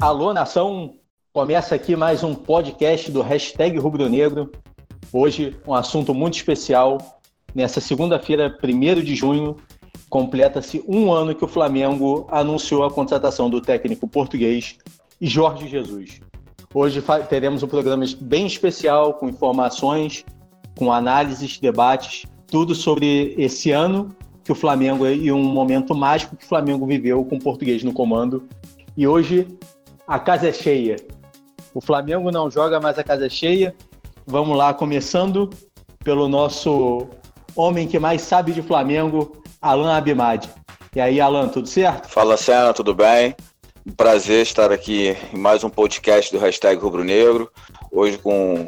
Alô, nação! Começa aqui mais um podcast do Hashtag Rubro Negro. Hoje, um assunto muito especial. Nessa segunda-feira, 1 de junho, completa-se um ano que o Flamengo anunciou a contratação do técnico português Jorge Jesus. Hoje teremos um programa bem especial, com informações, com análises, debates, tudo sobre esse ano que o Flamengo e um momento mágico que o Flamengo viveu com o português no comando. E hoje a casa é cheia. O Flamengo não joga, mas a casa é cheia. Vamos lá, começando pelo nosso homem que mais sabe de Flamengo, Alan Abimad. E aí, Alan, tudo certo? Fala, Senna, tudo bem? Um prazer estar aqui em mais um podcast do Hashtag Rubro Negro. Hoje com,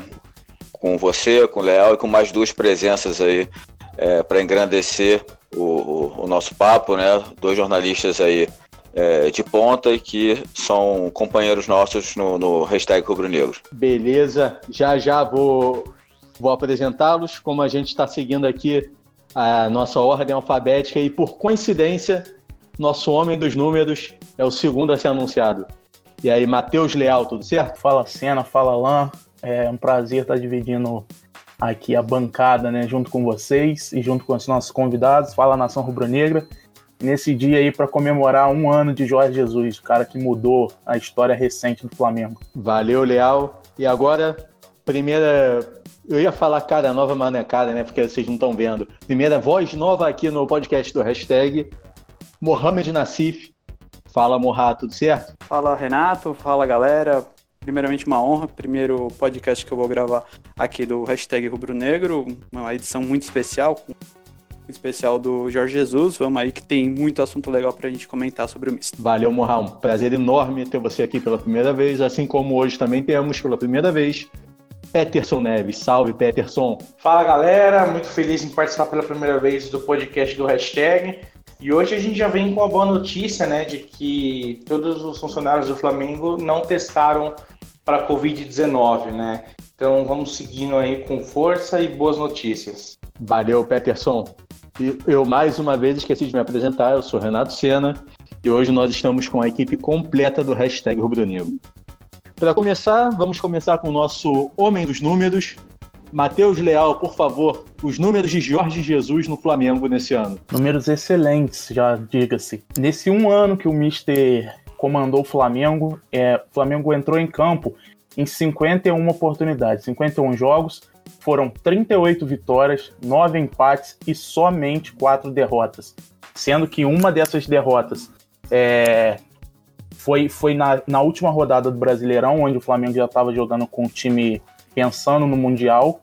com você, com o Leal e com mais duas presenças aí é, para engrandecer o, o, o, nosso papo, né? Dois jornalistas aí é, de ponta e que são companheiros nossos no, no Hashtag Rubro Negro. Beleza, já já vou, vou apresentá-los, como a gente está seguindo aqui a nossa ordem alfabética e por coincidência, nosso homem dos números é o segundo a ser anunciado. E aí, Matheus Leal, tudo certo? Fala Cena, fala Lan. É um prazer estar dividindo aqui a bancada, né, junto com vocês e junto com os nossos convidados. Fala Nação Rubro-Negra. Nesse dia aí para comemorar um ano de Jorge Jesus, o cara que mudou a história recente do Flamengo. Valeu, Leal. E agora, primeira. Eu ia falar cara nova, mas não é cara, né? Porque vocês não estão vendo. Primeira voz nova aqui no podcast do hashtag. Mohamed Nassif. Fala, Morra, tudo certo? Fala, Renato. Fala, galera. Primeiramente, uma honra. Primeiro podcast que eu vou gravar aqui do hashtag Rubro Negro. Uma edição muito especial, com especial do Jorge Jesus. Vamos aí que tem muito assunto legal para a gente comentar sobre o misto. Valeu, Morra. Um prazer enorme ter você aqui pela primeira vez, assim como hoje também temos pela primeira vez Peterson Neves. Salve, Peterson. Fala, galera. Muito feliz em participar pela primeira vez do podcast do hashtag. E hoje a gente já vem com a boa notícia, né, de que todos os funcionários do Flamengo não testaram para Covid-19, né? Então vamos seguindo aí com força e boas notícias. Valeu, Peterson. Eu mais uma vez esqueci de me apresentar, eu sou Renato Sena e hoje nós estamos com a equipe completa do hashtag Rubro Negro. Para começar, vamos começar com o nosso Homem dos Números, Matheus Leal, por favor, os números de Jorge Jesus no Flamengo nesse ano. Números excelentes, já diga-se. Nesse um ano que o Mister comandou o Flamengo, é, o Flamengo entrou em campo em 51 oportunidades, 51 jogos, foram 38 vitórias, 9 empates e somente 4 derrotas. Sendo que uma dessas derrotas é, foi, foi na, na última rodada do Brasileirão, onde o Flamengo já estava jogando com o time pensando no Mundial.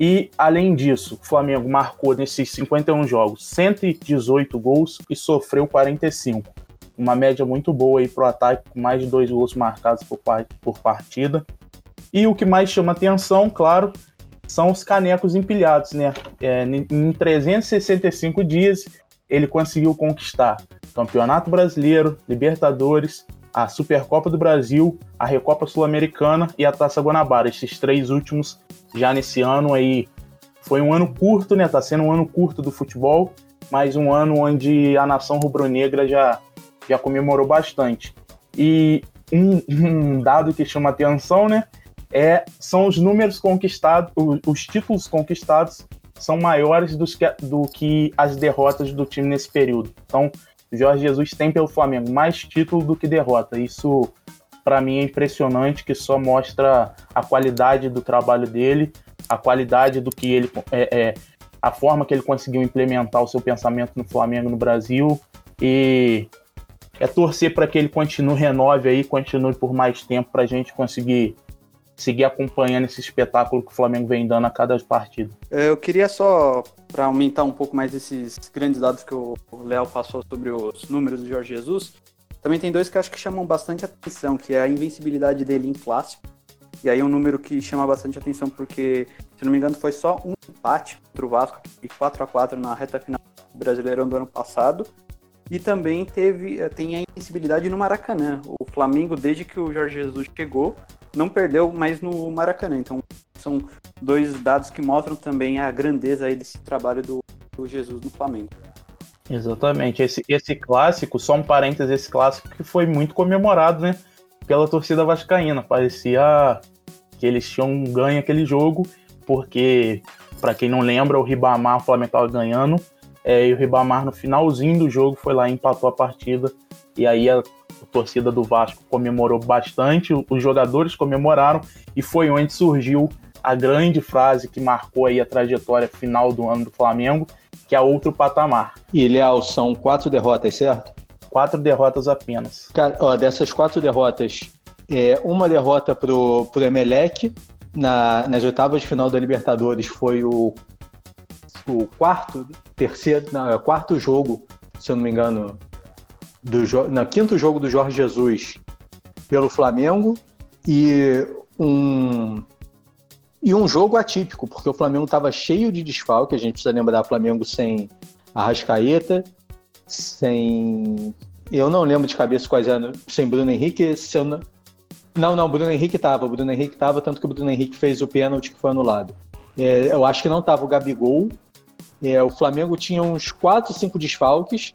E, além disso, o Flamengo marcou nesses 51 jogos 118 gols e sofreu 45. Uma média muito boa aí para o ataque, com mais de dois gols marcados por, por partida. E o que mais chama atenção, claro, são os canecos empilhados, né? É, em 365 dias, ele conseguiu conquistar Campeonato Brasileiro, Libertadores, a Supercopa do Brasil, a Recopa Sul-Americana e a Taça Guanabara. Esses três últimos já nesse ano aí. Foi um ano curto, né? Tá sendo um ano curto do futebol, mas um ano onde a nação rubro-negra já, já comemorou bastante. E um, um dado que chama atenção, né? É, são os números conquistados, os, os títulos conquistados são maiores dos que, do que as derrotas do time nesse período. Então, Jorge Jesus tem pelo Flamengo mais título do que derrota. Isso, para mim, é impressionante, que só mostra a qualidade do trabalho dele, a qualidade do que ele. É, é, a forma que ele conseguiu implementar o seu pensamento no Flamengo no Brasil. E é torcer para que ele continue, renove aí, continue por mais tempo para a gente conseguir seguir acompanhando esse espetáculo que o Flamengo vem dando a cada partida. Eu queria só, para aumentar um pouco mais esses grandes dados que o Léo passou sobre os números do Jorge Jesus, também tem dois que acho que chamam bastante atenção, que é a invencibilidade dele em clássico. E aí um número que chama bastante atenção porque, se não me engano, foi só um empate contra o Vasco e 4 a 4 na reta final do Brasileirão do ano passado. E também teve eh, tem a invencibilidade no Maracanã. O Flamengo, desde que o Jorge Jesus chegou, não perdeu mais no Maracanã. Então, são dois dados que mostram também a grandeza aí desse trabalho do, do Jesus no Flamengo. Exatamente. Esse, esse clássico, só um parênteses, esse clássico que foi muito comemorado, né? pela torcida vascaína. Parecia que eles tinham ganho aquele jogo, porque, para quem não lembra, o Ribamar, o Flamengo estava ganhando, é, e o Ribamar no finalzinho do jogo foi lá e empatou a partida, e aí a, a torcida do Vasco comemorou bastante, os jogadores comemoraram, e foi onde surgiu a grande frase que marcou aí a trajetória final do ano do Flamengo, que é outro patamar. E, Léo, são quatro derrotas, certo? Quatro derrotas apenas. Cara, ó, dessas quatro derrotas, é, uma derrota pro, pro Emelec na, nas oitavas de final da Libertadores foi o, o quarto, terceiro, não, é quarto jogo, se eu não me engano, do no quinto jogo do Jorge Jesus pelo Flamengo e um e um jogo atípico, porque o Flamengo estava cheio de desfalque, a gente precisa lembrar Flamengo sem Arrascaeta, sem. Eu não lembro de cabeça quais eram, sem Bruno Henrique, se não. Não, não, Bruno Henrique estava, Bruno Henrique estava, tanto que o Bruno Henrique fez o pênalti que foi anulado. É, eu acho que não estava o Gabigol. É, o Flamengo tinha uns 4, 5 desfalques,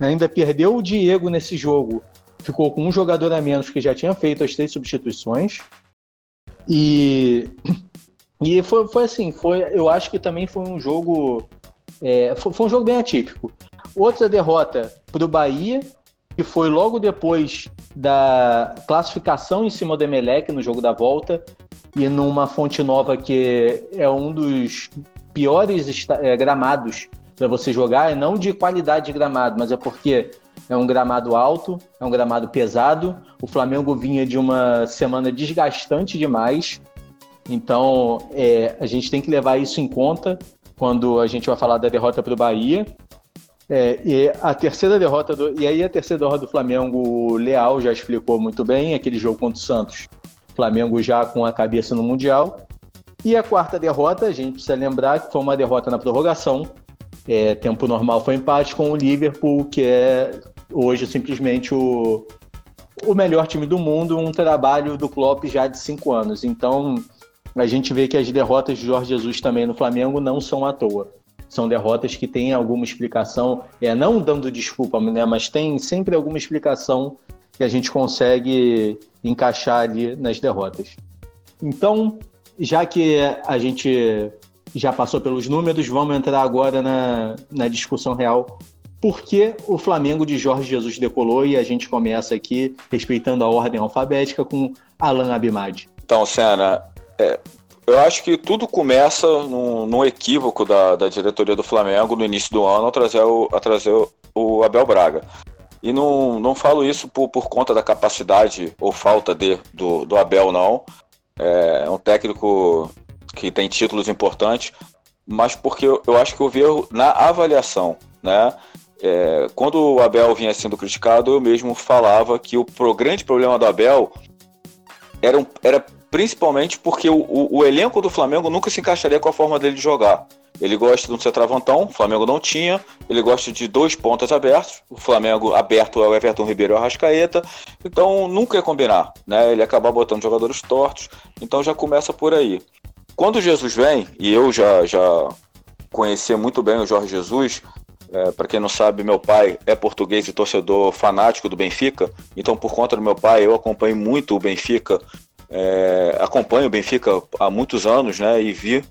ainda perdeu o Diego nesse jogo, ficou com um jogador a menos que já tinha feito as três substituições. E e foi, foi assim, foi, eu acho que também foi um jogo. É, foi, foi, um jogo bem atípico. Outra derrota para o Bahia, que foi logo depois da classificação em cima do Emelec no jogo da volta, e numa Fonte Nova que é um dos piores é, gramados para você jogar, é não de qualidade de gramado, mas é porque é um gramado alto, é um gramado pesado. O Flamengo vinha de uma semana desgastante demais. Então, é, a gente tem que levar isso em conta quando a gente vai falar da derrota para o Bahia. É, e a terceira derrota do, e aí a terceira derrota do Flamengo, o Leal já explicou muito bem aquele jogo contra o Santos. Flamengo já com a cabeça no mundial. E a quarta derrota, a gente precisa lembrar que foi uma derrota na prorrogação. É, tempo normal foi empate com o Liverpool, que é hoje simplesmente o, o melhor time do mundo, um trabalho do Klopp já de cinco anos. Então, a gente vê que as derrotas de Jorge Jesus também no Flamengo não são à toa. São derrotas que têm alguma explicação, é não dando desculpa, né, mas tem sempre alguma explicação que a gente consegue encaixar ali nas derrotas. Então, já que a gente já passou pelos números, vamos entrar agora na, na discussão real. Por que o Flamengo de Jorge Jesus decolou? E a gente começa aqui, respeitando a ordem alfabética, com Alan Abimad. Então, Senna, é, eu acho que tudo começa num, num equívoco da, da, diretoria do Flamengo no início do ano a trazer o, a trazer o, o Abel Braga. E não, não falo isso por, por conta da capacidade ou falta de, do, do Abel, não. É um técnico que tem títulos importantes, mas porque eu, eu acho que eu vi na avaliação, né? É, quando o Abel vinha sendo criticado, eu mesmo falava que o pro, grande problema do Abel era, um, era principalmente porque o, o, o, elenco do Flamengo nunca se encaixaria com a forma dele de jogar. Ele gosta de um centravantão, o Flamengo não tinha. Ele gosta de dois pontas abertos. O Flamengo aberto é o Everton Ribeiro e o Arrascaeta. Então nunca ia combinar, né? Ele acaba botando jogadores tortos. Então já começa por aí. Quando Jesus vem, e eu já, já conhecia muito bem o Jorge Jesus, é, para quem não sabe, meu pai é português e torcedor fanático do Benfica. Então, por conta do meu pai, eu acompanho muito o Benfica é, acompanho o Benfica há muitos anos, né? E vi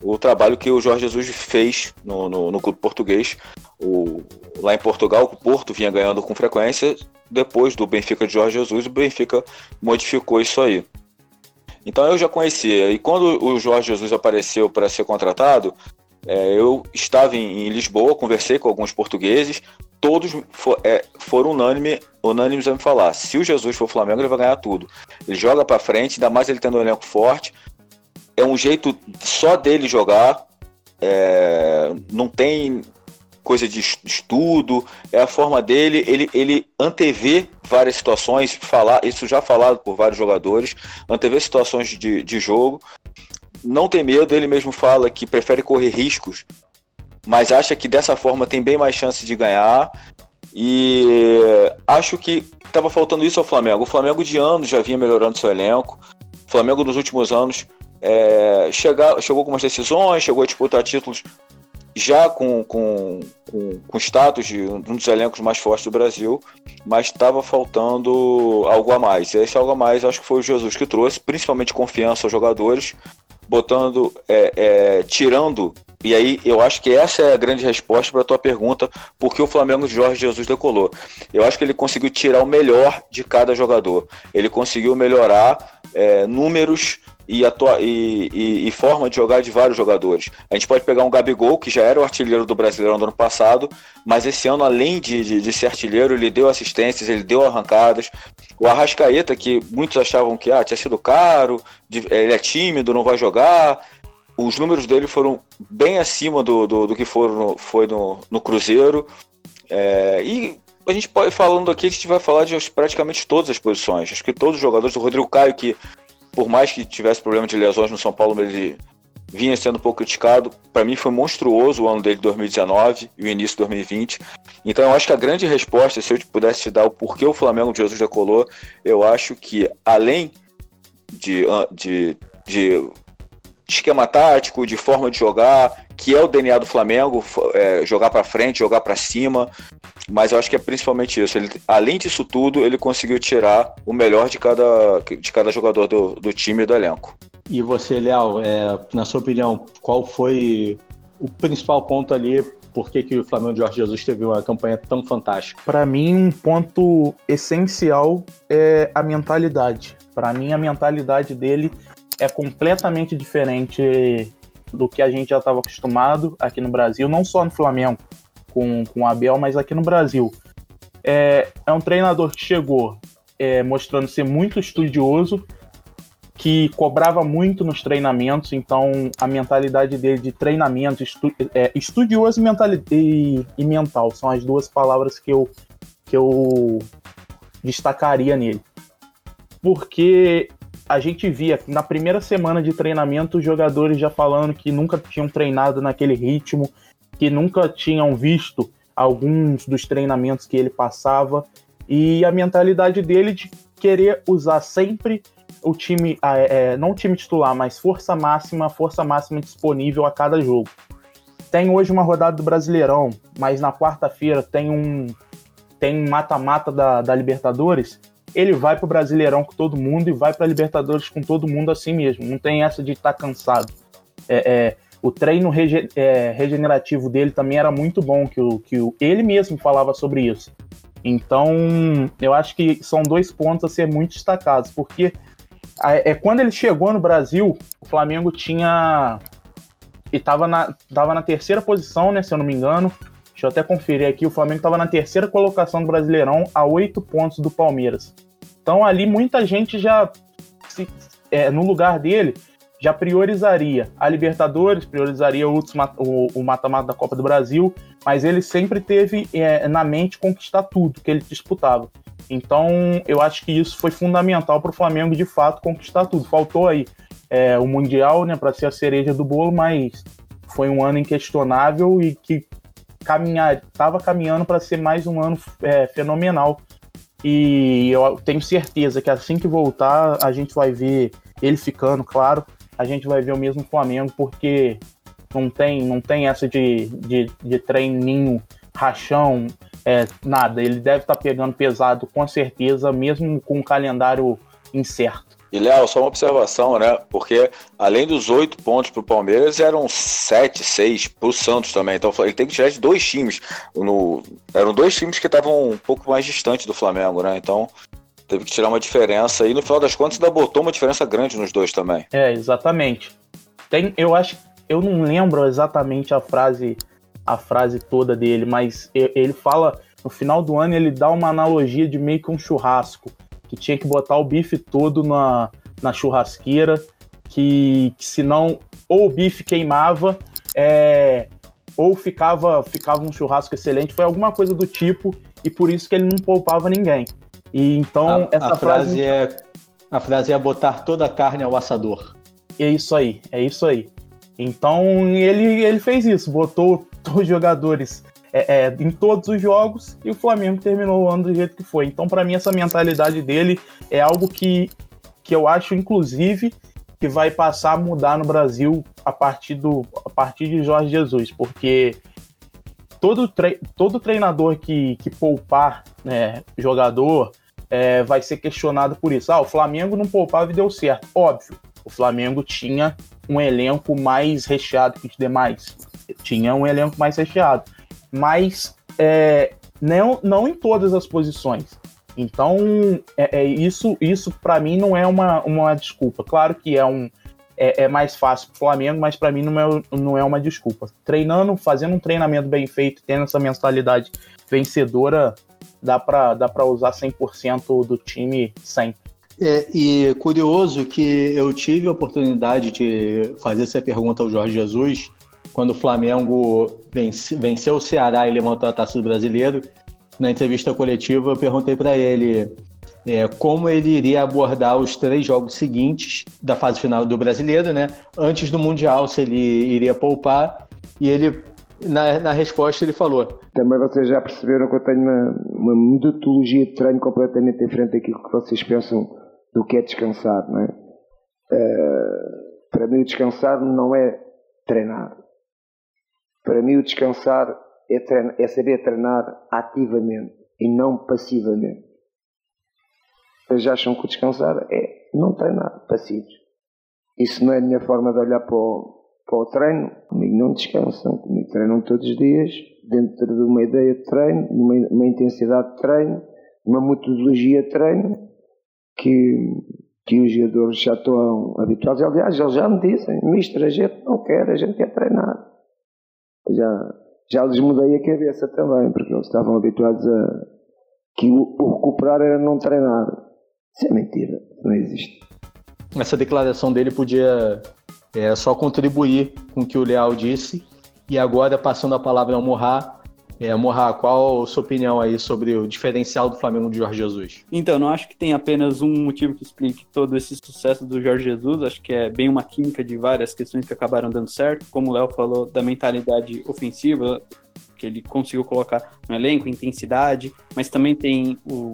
o trabalho que o Jorge Jesus fez no, no, no clube português. O, lá em Portugal, o Porto vinha ganhando com frequência. Depois do Benfica de Jorge Jesus, o Benfica modificou isso aí. Então eu já conhecia. E quando o Jorge Jesus apareceu para ser contratado, é, eu estava em, em, Lisboa, conversei com alguns portugueses, todos for, é, foram unânime, unânimes a me falar: se o Jesus for Flamengo, ele vai ganhar tudo. Ele joga para frente, ainda mais ele tendo um elenco forte. É um jeito só dele jogar, é, não tem coisa de estudo, é a forma dele, ele, ele antevê várias situações, falar, isso já falado por vários jogadores, antevê situações de, de jogo não tem medo, ele mesmo fala que prefere correr riscos, mas acha que dessa forma tem bem mais chance de ganhar. E acho que estava faltando isso ao Flamengo. O Flamengo de anos já vinha melhorando seu elenco. O Flamengo nos últimos anos é, chegou com algumas decisões, chegou a disputar títulos já com, com, com, com status de um dos elencos mais fortes do Brasil, mas estava faltando algo a mais. E esse algo a mais acho que foi o Jesus que trouxe, principalmente confiança aos jogadores, botando, é, é, tirando. E aí eu acho que essa é a grande resposta para a tua pergunta, por que o Flamengo de Jorge Jesus decolou. Eu acho que ele conseguiu tirar o melhor de cada jogador. Ele conseguiu melhorar é, números e, atua e, e, e, forma de jogar de vários jogadores. A gente pode pegar um Gabigol, que já era o artilheiro do Brasileirão do ano passado, mas esse ano, além de, de, de ser artilheiro, ele deu assistências, ele deu arrancadas. O Arrascaeta, que muitos achavam que ah, tinha sido caro, ele é tímido, não vai jogar. Os números dele foram bem acima do, do, do que foram, foi no, no Cruzeiro. É, e a gente pode falando aqui, a gente vai falar de praticamente todas as posições. Acho que todos os jogadores, do Rodrigo Caio, que por mais que tivesse problema de lesões no São Paulo, ele vinha sendo um pouco criticado. Para mim foi monstruoso o ano dele de 2019 e o início de 2020. Então eu acho que a grande resposta, se eu pudesse te dar o porquê o Flamengo de Jesus decolou, eu acho que além de, de, de esquema tático, de forma de jogar, que é o DNA do Flamengo, é, jogar para frente, jogar para cima. Mas eu acho que é principalmente isso. Ele, além disso tudo, ele conseguiu tirar o melhor de cada, de cada jogador do, do time e do elenco. E você, Léo, é, na sua opinião, qual foi o principal ponto ali? Por que, que o Flamengo de Jorge Jesus teve uma campanha tão fantástica? Para mim, um ponto essencial é a mentalidade. Para mim, a mentalidade dele é completamente diferente do que a gente já estava acostumado aqui no Brasil, não só no Flamengo com, com o Abel, mas aqui no Brasil. É, é um treinador que chegou é, mostrando ser muito estudioso, que cobrava muito nos treinamentos, então a mentalidade dele de treinamento, estu, é, estudioso e, e, e, mental, são as duas palavras que eu, que eu destacaria nele. Porque a gente via na primeira semana de treinamento os jogadores já falando que nunca tinham treinado naquele ritmo, que nunca tinham visto alguns dos treinamentos que ele passava e a mentalidade dele de querer usar sempre o time, é, não o time titular, mas força máxima, força máxima disponível a cada jogo. Tem hoje uma rodada do Brasileirão, mas na quarta-feira tem um tem mata-mata da, da Libertadores ele vai pro Brasileirão com todo mundo e vai pra Libertadores com todo mundo assim mesmo. Não tem essa de estar tá cansado. É, é, o treino rege, é, regenerativo dele também era muito bom, que, o, que o, ele mesmo falava sobre isso. Então, eu acho que são dois pontos a ser muito destacados, porque é, quando ele chegou no Brasil, o Flamengo tinha. E estava na, tava na terceira posição, né, se eu não me engano. Deixa eu até conferir aqui. O Flamengo estava na terceira colocação do Brasileirão, a oito pontos do Palmeiras. Então ali muita gente já, se, é, no lugar dele, já priorizaria a Libertadores, priorizaria o mata-mata da Copa do Brasil, mas ele sempre teve é, na mente conquistar tudo que ele disputava. Então eu acho que isso foi fundamental para o Flamengo de fato conquistar tudo. Faltou aí é, o Mundial né, para ser a cereja do bolo, mas foi um ano inquestionável e que estava caminhando para ser mais um ano é, fenomenal e eu tenho certeza que assim que voltar, a gente vai ver ele ficando, claro, a gente vai ver o mesmo Flamengo, porque não tem, não tem essa de, de, de treininho, rachão, é, nada. Ele deve estar tá pegando pesado, com certeza, mesmo com o calendário incerto. E, Léo, só uma observação, né? Porque além dos oito pontos para o Palmeiras, eram sete, seis para o Santos também. Então ele tem que tirar de dois times. No... Eram dois times que estavam um pouco mais distantes do Flamengo, né? Então teve que tirar uma diferença. E no final das contas, ainda botou uma diferença grande nos dois também. É, exatamente. Tem, eu acho. Eu não lembro exatamente a frase a frase toda dele, mas ele fala no final do ano ele dá uma analogia de meio que um churrasco que tinha que botar o bife todo na, na churrasqueira, que, que senão ou o bife queimava, é, ou ficava, ficava um churrasco excelente, foi alguma coisa do tipo, e por isso que ele não poupava ninguém. E então a, essa a frase, frase é a frase é botar toda a carne ao assador. É isso aí, é isso aí. Então ele, ele fez isso, botou os jogadores é, é, em todos os jogos e o Flamengo terminou o ano do jeito que foi. Então, para mim, essa mentalidade dele é algo que, que eu acho, inclusive, que vai passar a mudar no Brasil a partir, do, a partir de Jorge Jesus, porque todo, tre todo treinador que, que poupar né, jogador é, vai ser questionado por isso. Ah, o Flamengo não poupava e deu certo. Óbvio, o Flamengo tinha um elenco mais recheado que os demais. Tinha um elenco mais recheado. Mas é, não, não em todas as posições. Então, é, é isso, isso para mim não é uma, uma desculpa. Claro que é um, é, é mais fácil para o Flamengo, mas para mim não é, não é uma desculpa. Treinando, fazendo um treinamento bem feito, tendo essa mentalidade vencedora, dá para dá usar 100% do time sempre. É, e curioso que eu tive a oportunidade de fazer essa pergunta ao Jorge Jesus quando o Flamengo vence, venceu o Ceará e levantou a taça do brasileiro. Na entrevista coletiva, eu perguntei para ele é, como ele iria abordar os três jogos seguintes da fase final do brasileiro, né? Antes do Mundial, se ele iria poupar. E ele, na, na resposta, ele falou: Também vocês já perceberam que eu tenho uma, uma metodologia de treino completamente diferente daquilo que vocês pensam do que é descansar, não é? Uh, para mim, o descansar não é treinar. Para mim, o descansar é, é saber treinar ativamente e não passivamente. Eles acham que o descansar é não treinar passivos. Isso não é a minha forma de olhar para o, para o treino. Comigo não descansam, comigo treinam todos os dias, dentro de uma ideia de treino, uma, uma intensidade de treino, uma metodologia de treino que, que os jogadores já estão habituados. Aliás, eles já me dizem, mister, a gente não quer, a gente quer treinar. Já, já lhes mudei a cabeça também, porque eles estavam habituados a que o, o recuperar era não treinar. Isso é mentira, não existe. Essa declaração dele podia é, só contribuir com o que o Leal disse. E agora, passando a palavra ao Morra, é, Morra, qual a sua opinião aí sobre o diferencial do Flamengo de Jorge Jesus? Então, não acho que tem apenas um motivo que explique todo esse sucesso do Jorge Jesus. Acho que é bem uma química de várias questões que acabaram dando certo. Como o Léo falou, da mentalidade ofensiva, que ele conseguiu colocar no elenco, intensidade, mas também tem o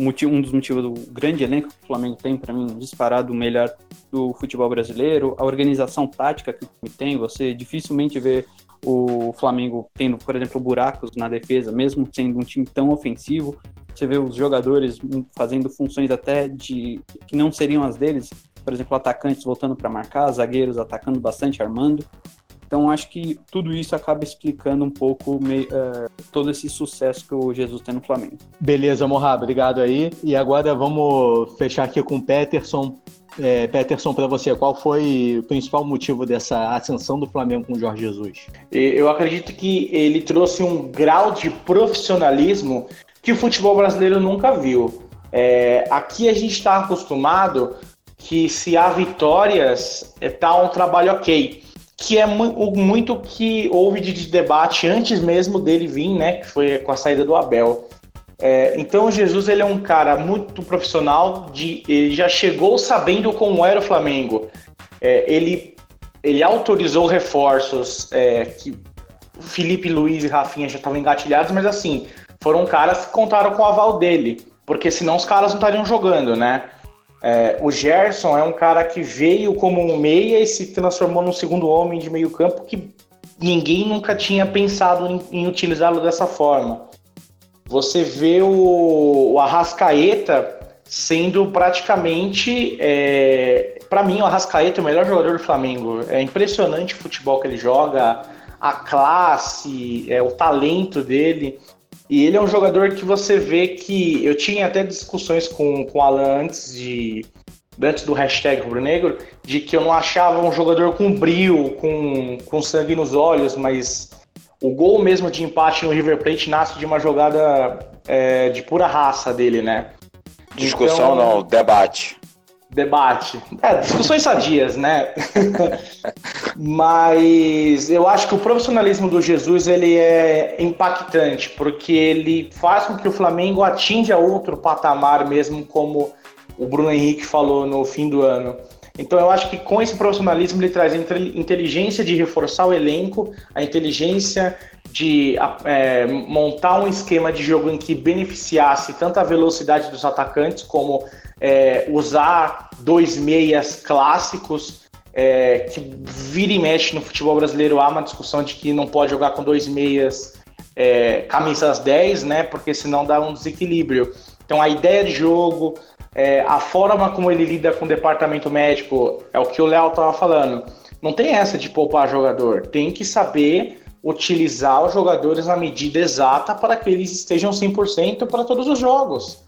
motivo, um dos motivos do grande elenco que o Flamengo tem, para mim, disparado o melhor do futebol brasileiro, a organização tática que o time tem, você dificilmente vê o Flamengo tendo, por exemplo, buracos na defesa, mesmo sendo um time tão ofensivo, você vê os jogadores fazendo funções até de que não seriam as deles, por exemplo, atacantes voltando para marcar, zagueiros atacando bastante, armando. Então acho que tudo isso acaba explicando um pouco uh, todo esse sucesso que o Jesus tem no Flamengo. Beleza, Morra, obrigado aí. E agora vamos fechar aqui com o Peterson. É, Peterson, para você, qual foi o principal motivo dessa ascensão do Flamengo com o Jorge Jesus? Eu acredito que ele trouxe um grau de profissionalismo que o futebol brasileiro nunca viu. É, aqui a gente está acostumado que se há vitórias, está um trabalho ok que é muito que houve de debate antes mesmo dele vir, né? Que foi com a saída do Abel. É, então Jesus ele é um cara muito profissional, de, ele já chegou sabendo como era o Flamengo. É, ele, ele autorizou reforços é, que Felipe Luiz e Rafinha já estavam engatilhados, mas assim, foram caras que contaram com o aval dele, porque senão os caras não estariam jogando, né? É, o Gerson é um cara que veio como um meia e se transformou num segundo homem de meio campo que ninguém nunca tinha pensado em, em utilizá-lo dessa forma. Você vê o, o Arrascaeta sendo praticamente, é, para mim, o Arrascaeta é o melhor jogador do Flamengo. É impressionante o futebol que ele joga, a classe, é, o talento dele. E ele é um jogador que você vê que. Eu tinha até discussões com, com o Alan antes de. Antes do hashtag Rubro Negro, de que eu não achava um jogador com brilho, com, com sangue nos olhos, mas o gol mesmo de empate no River Plate nasce de uma jogada é, de pura raça dele, né? Discussão então, não, debate debate. É, discussões sadias, né? Mas eu acho que o profissionalismo do Jesus ele é impactante, porque ele faz com que o Flamengo atinja outro patamar, mesmo como o Bruno Henrique falou no fim do ano. Então eu acho que com esse profissionalismo ele traz a inteligência de reforçar o elenco, a inteligência de é, montar um esquema de jogo em que beneficiasse tanto a velocidade dos atacantes como é, usar dois meias clássicos é, que vira e mexe no futebol brasileiro há uma discussão de que não pode jogar com dois meias é, camisas 10, né? Porque senão dá um desequilíbrio. Então a ideia de jogo, é, a forma como ele lida com o departamento médico, é o que o Léo estava falando. Não tem essa de poupar jogador, tem que saber utilizar os jogadores na medida exata para que eles estejam 100% para todos os jogos.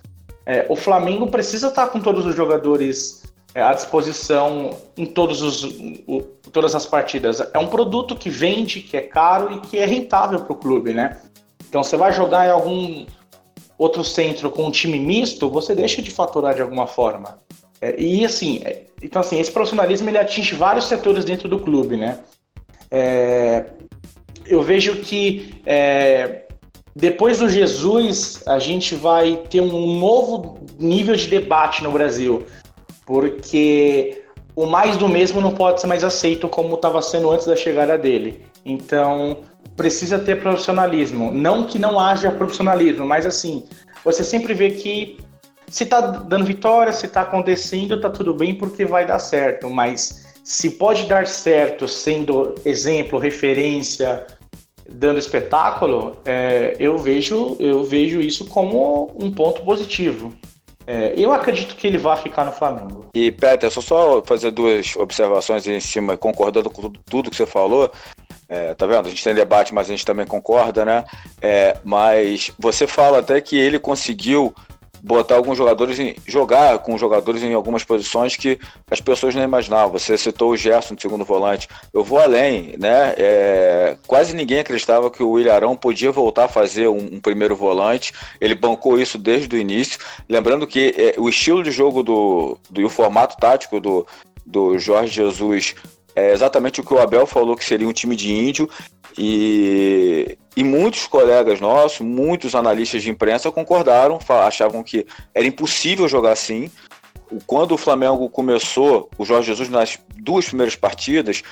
É, o Flamengo precisa estar com todos os jogadores é, à disposição em todos os, o, todas as partidas. É um produto que vende, que é caro e que é rentável para o clube, né? Então você vai jogar em algum outro centro com um time misto, você deixa de faturar de alguma forma. É, e assim, é, então assim, esse profissionalismo ele atinge vários setores dentro do clube, né? É, eu vejo que é, depois do Jesus a gente vai ter um novo nível de debate no Brasil, porque o mais do mesmo não pode ser mais aceito como estava sendo antes da chegada dele. Então precisa ter profissionalismo, não que não haja profissionalismo, mas assim você sempre vê que se está dando vitória, se está acontecendo, está tudo bem porque vai dar certo, mas se pode dar certo sendo exemplo, referência, dando espetáculo, é, eu vejo eu vejo isso como um ponto positivo. É, eu acredito que ele vai ficar no Flamengo. E Peter, só só fazer duas observações em cima, concordando com tudo que você falou. É, tá vendo? A gente tem debate, mas a gente também concorda, né? É, mas você fala até que ele conseguiu botar alguns jogadores em jogar com jogadores em algumas posições que as pessoas não imaginavam. Você citou o Gerson de segundo volante. Eu vou além, né? É, quase ninguém acreditava que o Ilharão podia voltar a fazer um, um, primeiro volante. Ele bancou isso desde o início. Lembrando que é, o estilo de jogo do, do e o formato tático do, do Jorge Jesus é exatamente o que o Abel falou que seria um time de índio. E, e muitos colegas nossos, muitos analistas de imprensa concordaram, achavam que era impossível jogar assim. Quando o Flamengo começou, o Jorge Jesus, nas duas primeiras partidas,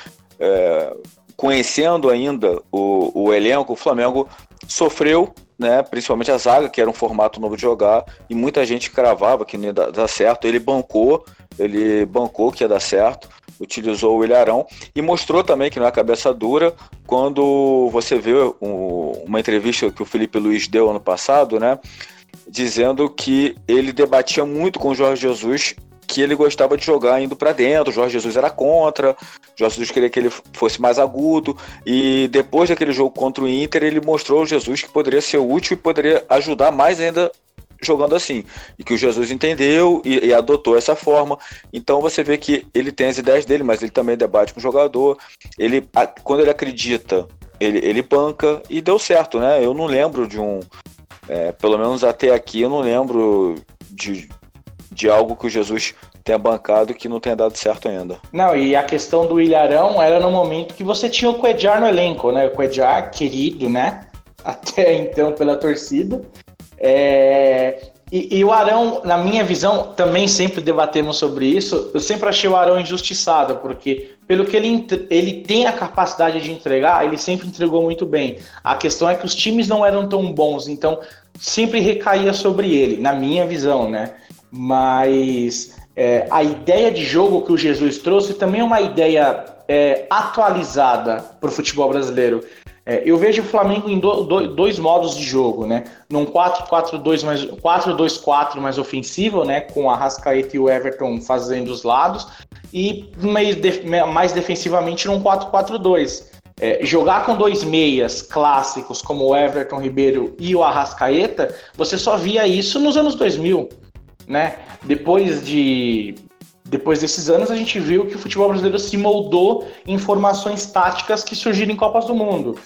é, conhecendo ainda o, o elenco, o Flamengo sofreu, né, principalmente a zaga, que era um formato novo de jogar, e muita gente cravava que não ia dar, certo. Ele bancou, ele bancou que ia dar certo utilizou o Ilharão e mostrou também que não é cabeça dura quando você vê um, uma entrevista que o Felipe Luiz deu ano passado, né? Dizendo que ele debatia muito com o Jorge Jesus que ele gostava de jogar indo para dentro. Jorge Jesus era contra, Jorge Jesus queria que ele fosse mais agudo. E depois daquele jogo contra o Inter, ele mostrou ao Jesus que poderia ser útil e poderia ajudar mais ainda jogando assim. E que o Jesus entendeu e, e, adotou essa forma. Então você vê que ele tem as ideias dele, mas ele também debate com o jogador. Ele, a, quando ele acredita, ele, ele banca e deu certo, né? Eu não lembro de um. É, pelo menos até aqui, eu não lembro de, de algo que o Jesus tenha bancado que não tenha dado certo ainda. Não, e a questão do Ilharão era no momento que você tinha o Coedjar no elenco, né? O Coedjar, querido, né? Até então pela torcida. É, e, e, o Arão, na minha visão, também sempre debatemos sobre isso. Eu sempre achei o Arão injustiçado, porque pelo que ele, ele tem a capacidade de entregar, ele sempre entregou muito bem. A questão é que os times não eram tão bons, então sempre recaía sobre ele, na minha visão, né? Mas é, a ideia de jogo que o Jesus trouxe também é uma ideia é, atualizada para o futebol brasileiro. É, eu vejo o Flamengo em do, do, dois modos de jogo, né? Num 4-4-2 mais 4-2-4 mais ofensivo, né? Com a Rascaeta e o Everton fazendo os lados, e mais, mais defensivamente num 4-4-2. É, jogar com dois meias clássicos como o Everton Ribeiro e o Arrascaeta, você só via isso nos anos 2000, né? Depois de depois desses anos, a gente viu que o futebol brasileiro se moldou em formações táticas que surgiram em Copas do Mundo.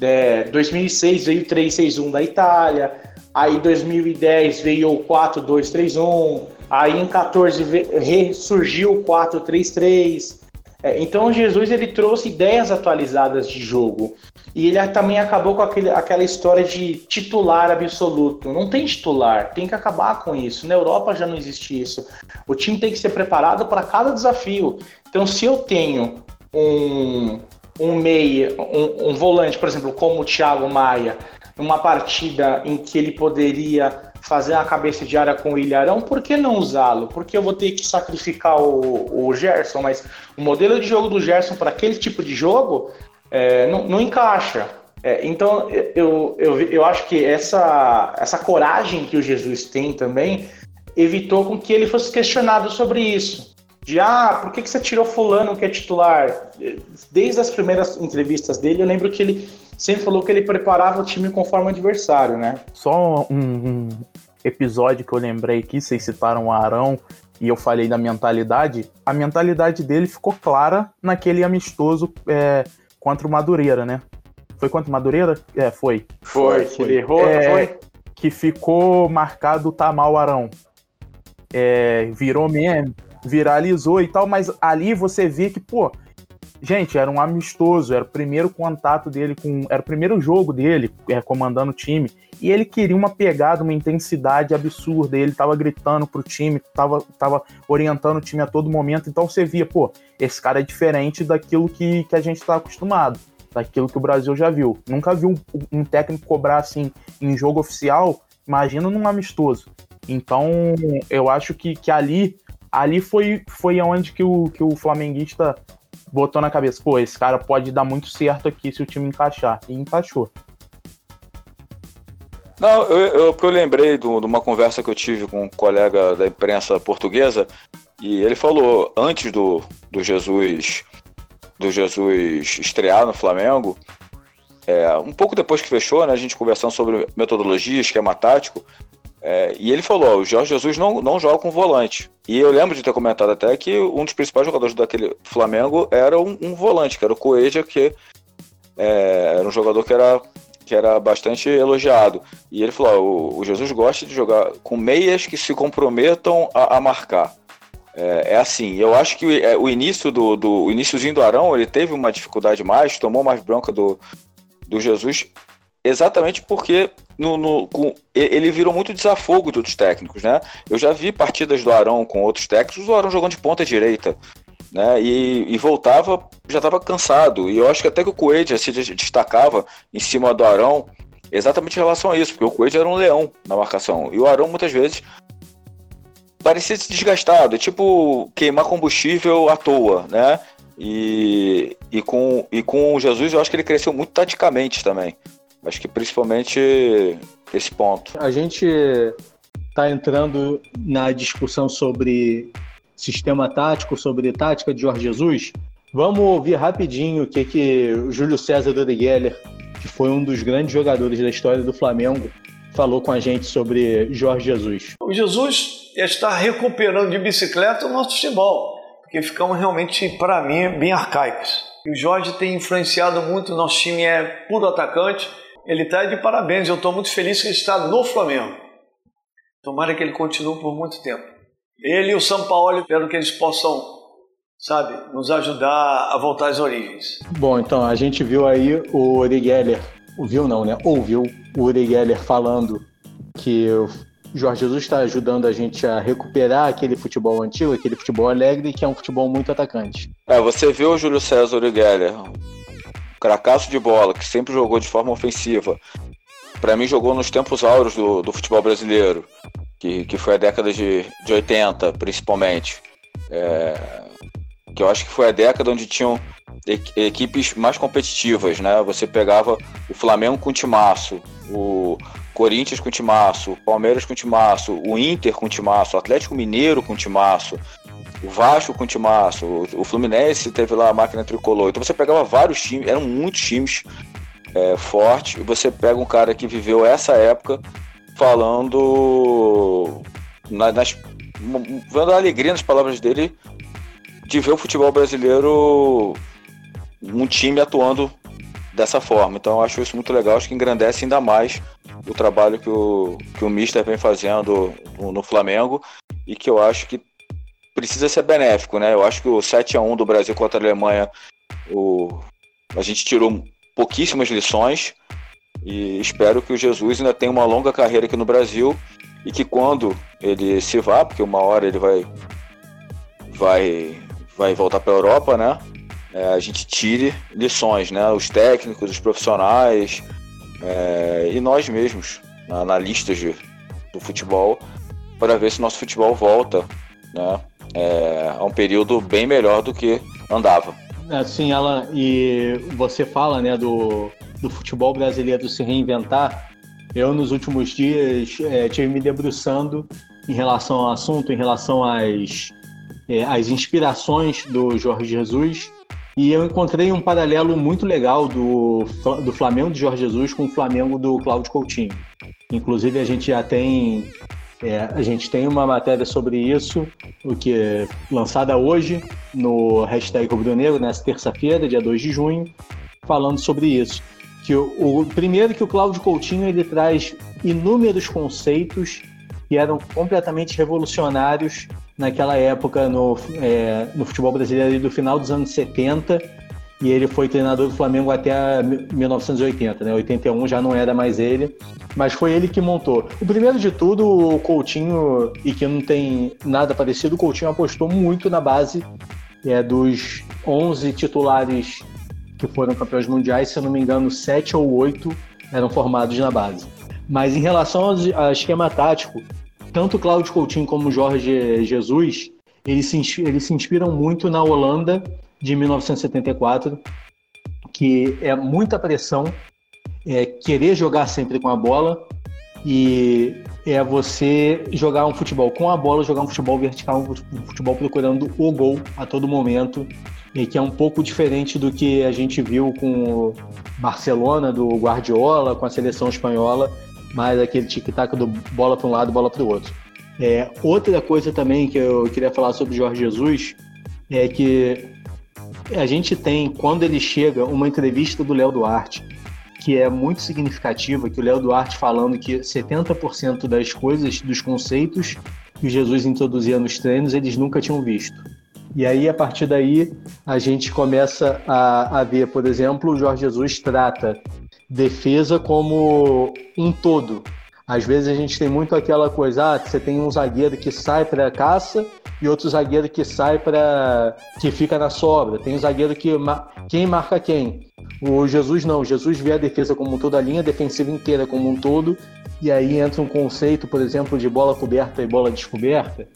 É, 2006 veio o 3-6-1 da Itália, aí 2010 veio o 4-2-3-1, aí em 14 ressurgiu o 4-3-3. É, então Jesus ele trouxe ideias atualizadas de jogo. E ele também acabou com aquele, aquela história de titular absoluto. Não tem titular, tem que acabar com isso. Na Europa já não existe isso. O time tem que ser preparado para cada desafio. Então, se eu tenho um, um meia, um, um volante, por exemplo, como o Thiago Maia, numa partida em que ele poderia fazer a cabeça de área com o Ilharão, por que não usá-lo? Porque eu vou ter que sacrificar o, o Gerson, mas o modelo de jogo do Gerson para aquele tipo de jogo é, não, não, encaixa. É, então eu, eu, eu acho que essa, essa coragem que o Jesus tem também evitou com que ele fosse questionado sobre isso. De ah, por que, que você tirou fulano que é titular? Desde as primeiras entrevistas dele, eu lembro que ele sempre falou que ele preparava o time conforme o adversário, né? Só um, um episódio que eu lembrei aqui, vocês citaram o Arão e eu falei da mentalidade. A mentalidade dele ficou clara naquele amistoso é, contra o Madureira, né? Foi contra o Madureira? É, foi. Foi, foi. ele errou, é, foi? Que ficou marcado Tamal Arão. É, virou meme, viralizou e tal, mas ali você vê que, pô, Gente, era um amistoso, era o primeiro contato dele com. Era o primeiro jogo dele é, comandando o time. E ele queria uma pegada, uma intensidade absurda. Ele tava gritando pro time, tava, tava orientando o time a todo momento. Então você via, pô, esse cara é diferente daquilo que, que a gente tá acostumado, daquilo que o Brasil já viu. Nunca viu um, um técnico cobrar assim em jogo oficial, imagina num amistoso. Então, eu acho que, que ali ali foi, foi onde que o, que o flamenguista botou na cabeça, pô, esse cara pode dar muito certo aqui se o time encaixar. E encaixou. Não, eu, eu, eu lembrei de uma conversa que eu tive com um colega da imprensa portuguesa e ele falou antes do, do Jesus do Jesus estrear no Flamengo, é, um pouco depois que fechou, né, a gente conversando sobre metodologia, esquema tático, é, e ele falou: o Jorge Jesus não, não joga com volante. E eu lembro de ter comentado até que um dos principais jogadores daquele Flamengo era um, um volante, que era o Coelho, que é, era um jogador que era, que era bastante elogiado. E ele falou: o, o Jesus gosta de jogar com meias que se comprometam a, a marcar. É, é, assim, eu acho que o, é, o início do, do o iníciozinho do Arão, ele teve uma dificuldade mais, tomou mais bronca do, do Jesus, exatamente porque no, no, com, ele virou muito desafogo dos técnicos, né? Eu já vi partidas do Arão com outros técnicos, o Arão jogando de ponta direita, né? E, e voltava, já estava cansado. E eu acho que até que o Coelho se destacava em cima do Arão exatamente em relação a isso, porque o Coelho era um leão na marcação. E o Arão muitas vezes parecia se desgastado, tipo queimar combustível à toa, né? E, e, com, e com o Jesus eu acho que ele cresceu muito taticamente também. Acho que principalmente esse ponto. A gente está entrando na discussão sobre sistema tático, sobre tática de Jorge Jesus. Vamos ouvir rapidinho o que, que o Júlio César Dodegeller, que foi um dos grandes jogadores da história do Flamengo, falou com a gente sobre Jorge Jesus. O Jesus está recuperando de bicicleta o nosso futebol, porque ficamos realmente, para mim, bem arcaicos. E o Jorge tem influenciado muito, nosso time é puro atacante, ele está de parabéns. Eu estou muito feliz que ele está no Flamengo. Tomara que ele continue por muito tempo. Ele e o São Paulo, espero que eles possam, sabe, nos ajudar a voltar às origens. Bom, então a gente viu aí o Uri Geller, viu não, né? Ouviu o Uri Geller falando que o Jorge Jesus está ajudando a gente a recuperar aquele futebol antigo, aquele futebol alegre, que é um futebol muito atacante. É, você viu o Júlio César Uri Geller, cracaço de bola, que sempre jogou de forma ofensiva. Para mim, jogou nos tempos áureos do, do futebol brasileiro, que, que foi a década de, de 80, principalmente. É, que eu acho que foi a década onde tinham equipes mais competitivas, né? Você pegava o Flamengo com timaço, o Corinthians com timaço, o Palmeiras com timaço, o Inter com timaço, o Atlético Mineiro com timaço, o Vasco com o Timaço, o Fluminense teve lá a máquina tricolor. Então você pegava vários times, eram muitos times é, fortes, e você pega um cara que viveu essa época falando nas, nas vendo a alegria nas palavras dele de ver o futebol brasileiro um time atuando dessa forma. Então eu acho isso muito legal, acho que engrandece ainda mais o trabalho que o, que o Mister vem fazendo no, no Flamengo e que eu acho que precisa ser benéfico, né? Eu acho que o 7 a 1 do Brasil contra a Alemanha, o... a gente tirou pouquíssimas lições e espero que o Jesus ainda tenha uma longa carreira aqui no Brasil e que quando ele se vá, porque uma hora ele vai vai vai voltar para a Europa, né? é, a gente tire lições, né? Os técnicos, os profissionais é, e nós mesmos, analistas de, do futebol, para ver se nosso futebol volta né, é, a um período bem melhor do que andava. Assim, Alan, e você fala né, do, do futebol brasileiro se reinventar. Eu, nos últimos dias, é, tive me debruçando em relação ao assunto, em relação às, é, às inspirações do Jorge Jesus. E eu encontrei um paralelo muito legal do, do Flamengo de Jorge Jesus com o Flamengo do Cláudio Coutinho. Inclusive, a gente já tem é, a gente tem uma matéria sobre isso, o que é lançada hoje no hashtag Rubro Negro, nessa terça-feira, dia 2 de junho, falando sobre isso. Que o, o, primeiro que o Cláudio Coutinho ele traz inúmeros conceitos que eram completamente revolucionários naquela época no, é, no futebol brasileiro do final dos anos 70 e ele foi treinador do Flamengo até 1980, né? 81 já não era mais ele, mas foi ele que montou. O primeiro de tudo, o Coutinho, e que não tem nada parecido, o Coutinho apostou muito na base é, dos 11 titulares que foram campeões mundiais, se eu não me engano, 7 ou 8 eram formados na base. Mas em relação ao esquema tático, tanto Cláudio Coutinho como Jorge Jesus, eles se, eles se inspiram muito na Holanda de 1974, que é muita pressão, é querer jogar sempre com a bola e é você jogar um futebol com a bola, jogar um futebol vertical, um futebol procurando o gol a todo momento, e que é um pouco diferente do que a gente viu com o Barcelona, do Guardiola, com a seleção espanhola, mais aquele tic-tac do bola para um lado, bola para o outro. É, outra coisa também que eu queria falar sobre Jorge Jesus é que a gente tem, quando ele chega, uma entrevista do Léo Duarte, que é muito significativa, que o Léo Duarte falando que 70% das coisas, dos conceitos que Jesus introduzia nos treinos, eles nunca tinham visto. E aí, a partir daí, a gente começa a, a ver, por exemplo, o Jorge Jesus trata defesa como um todo. Às vezes a gente tem muito aquela coisa, ah, você tem um zagueiro que sai para caça e outro zagueiro que sai para que fica na sobra. Tem um zagueiro que quem marca quem. O Jesus não, Jesus vê a defesa como um todo, a linha defensiva inteira como um todo, e aí entra um conceito, por exemplo, de bola coberta e bola descoberta,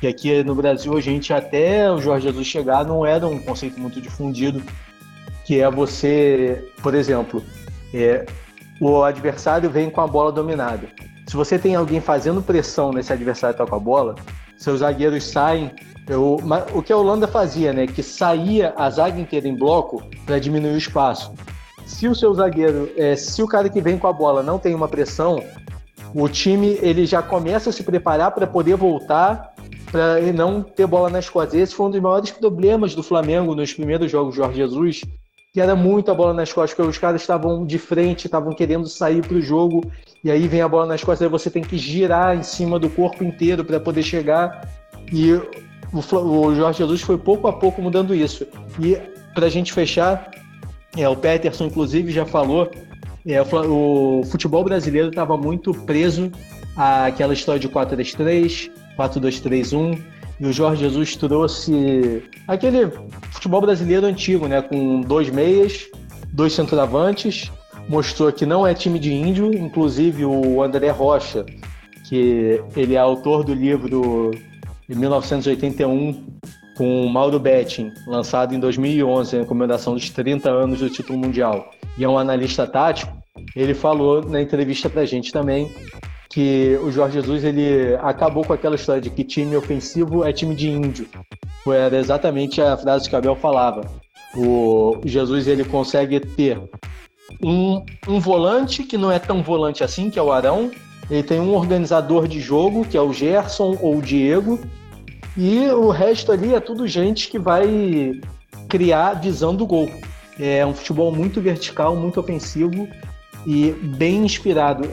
que aqui no Brasil a gente até o Jorge Jesus chegar não era um conceito muito difundido, que é você, por exemplo, é, o adversário vem com a bola dominada. Se você tem alguém fazendo pressão nesse adversário que tá com a bola, seus zagueiros saem. Eu, o que a Holanda fazia, né? Que saía a zaga inteira em bloco para diminuir o espaço. Se o seu zagueiro, é, se o cara que vem com a bola não tem uma pressão, o time ele já começa a se preparar para poder voltar para não ter bola nas costas. Esse foi um dos maiores problemas do Flamengo nos primeiros jogos de Jorge Jesus, que era muita bola nas costas, porque os caras estavam de frente, estavam querendo sair para o jogo, e aí vem a bola nas costas, aí você tem que girar em cima do corpo inteiro para poder chegar. E o, o, Jorge Jesus foi pouco a pouco mudando isso. E para a gente fechar, é, o Peterson, inclusive, já falou, é, o, o futebol brasileiro estava muito preso àquela história de 4-3-3, 4-2-3-1 e o Jorge Jesus trouxe aquele futebol brasileiro antigo, né? Com dois meias, dois centroavantes. Mostrou que não é time de índio, inclusive o André Rocha, que ele é autor do livro de 1981 com Mauro Betting, lançado em 2011 em comemoração dos 30 anos do título mundial, e é um analista tático, ele falou na entrevista pra gente também que o Jorge Jesus ele acabou com aquela história de que time ofensivo é time de índio. Era exatamente a frase que Abel falava. O Jesus ele consegue ter um, um volante que não é tão volante assim, que é o Arão. Ele tem um organizador de jogo, que é o Gerson ou o Diego. E o resto ali é tudo gente que vai criar visão do gol. É um futebol muito vertical, muito ofensivo e bem inspirado.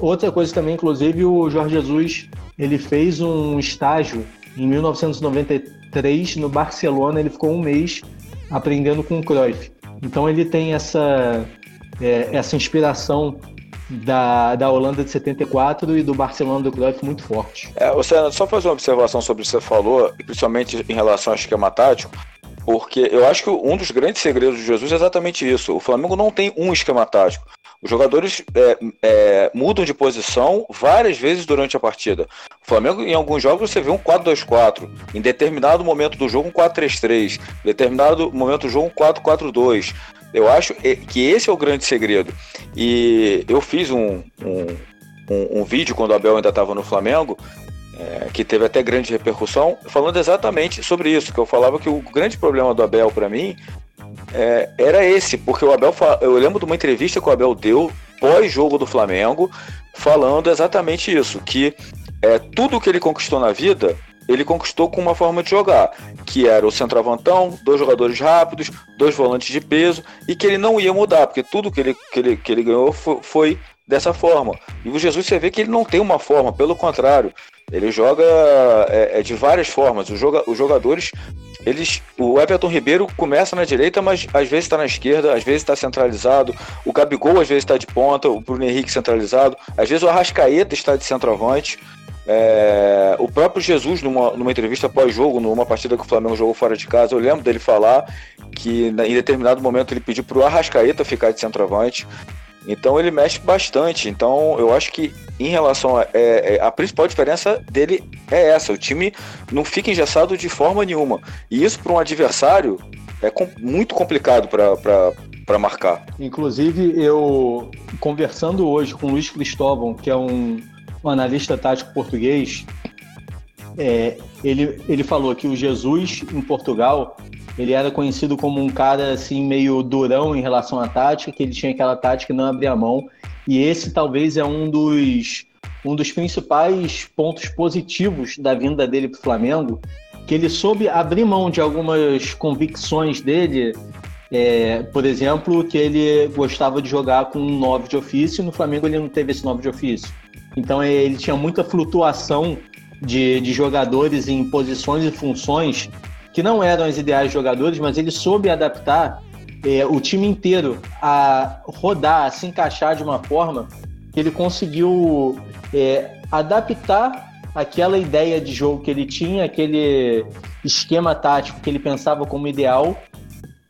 Outra coisa também, inclusive, o Jorge Jesus ele fez um estágio em 1993 no Barcelona. Ele ficou um mês aprendendo com o Cruyff. Então ele tem essa é, essa inspiração da, da Holanda de 74 e do Barcelona do Cruyff muito forte. É, você só fazer uma observação sobre o que você falou, principalmente em relação ao esquema tático. Porque eu acho que um dos grandes segredos de Jesus é exatamente isso. O Flamengo não tem um esquema tático. Os jogadores é, é, mudam de posição várias vezes durante a partida. O Flamengo, em alguns jogos, você vê um 4-2-4. Em determinado momento do jogo, um 4-3-3. Em determinado momento do jogo, um 4-4-2. Eu acho que esse é o grande segredo. E eu fiz um, um, um, um vídeo quando o Abel ainda estava no Flamengo, é, que teve até grande repercussão, falando exatamente sobre isso, que eu falava que o grande problema do Abel para mim é, era esse, porque o Abel, eu lembro de uma entrevista que o Abel deu pós-jogo do Flamengo, falando exatamente isso, que é, tudo que ele conquistou na vida, ele conquistou com uma forma de jogar, que era o centroavantão, dois jogadores rápidos, dois volantes de peso, e que ele não ia mudar, porque tudo que ele, que ele, que ele ganhou foi, foi dessa forma. E o Jesus você vê que ele não tem uma forma, pelo contrário, ele joga é, é de várias formas. Joga, os jogadores eles, o Everton Ribeiro começa na direita, mas às vezes está na esquerda, às vezes está centralizado. O Gabigol às vezes está de ponta, o Bruno Henrique centralizado. Às vezes o Arrascaeta está de centroavante. É, o próprio Jesus, numa, numa entrevista pós-jogo, numa partida que o Flamengo jogou fora de casa, eu lembro dele falar que em determinado momento ele pediu para o Arrascaeta ficar de centroavante. Então ele mexe bastante. Então eu acho que em relação a, é, é, a principal diferença dele é essa: o time não fica engessado de forma nenhuma. E isso para um adversário é com, muito complicado para marcar. Inclusive, eu conversando hoje com o Luiz Cristóvão, que é um, um analista tático português, é, ele, ele falou que o Jesus em Portugal ele era conhecido como um cara assim meio durão em relação à tática, que ele tinha aquela tática e não abria mão. E esse talvez é um dos um dos principais pontos positivos da vinda dele para o Flamengo, que ele soube abrir mão de algumas convicções dele, é, por exemplo, que ele gostava de jogar com um 9 de ofício, no Flamengo ele não teve esse 9 de ofício. Então ele tinha muita flutuação de, de jogadores em posições e funções que não eram os ideais jogadores, mas ele soube adaptar é, o time inteiro a rodar, a se encaixar de uma forma que ele conseguiu é, adaptar aquela ideia de jogo que ele tinha, aquele esquema tático que ele pensava como ideal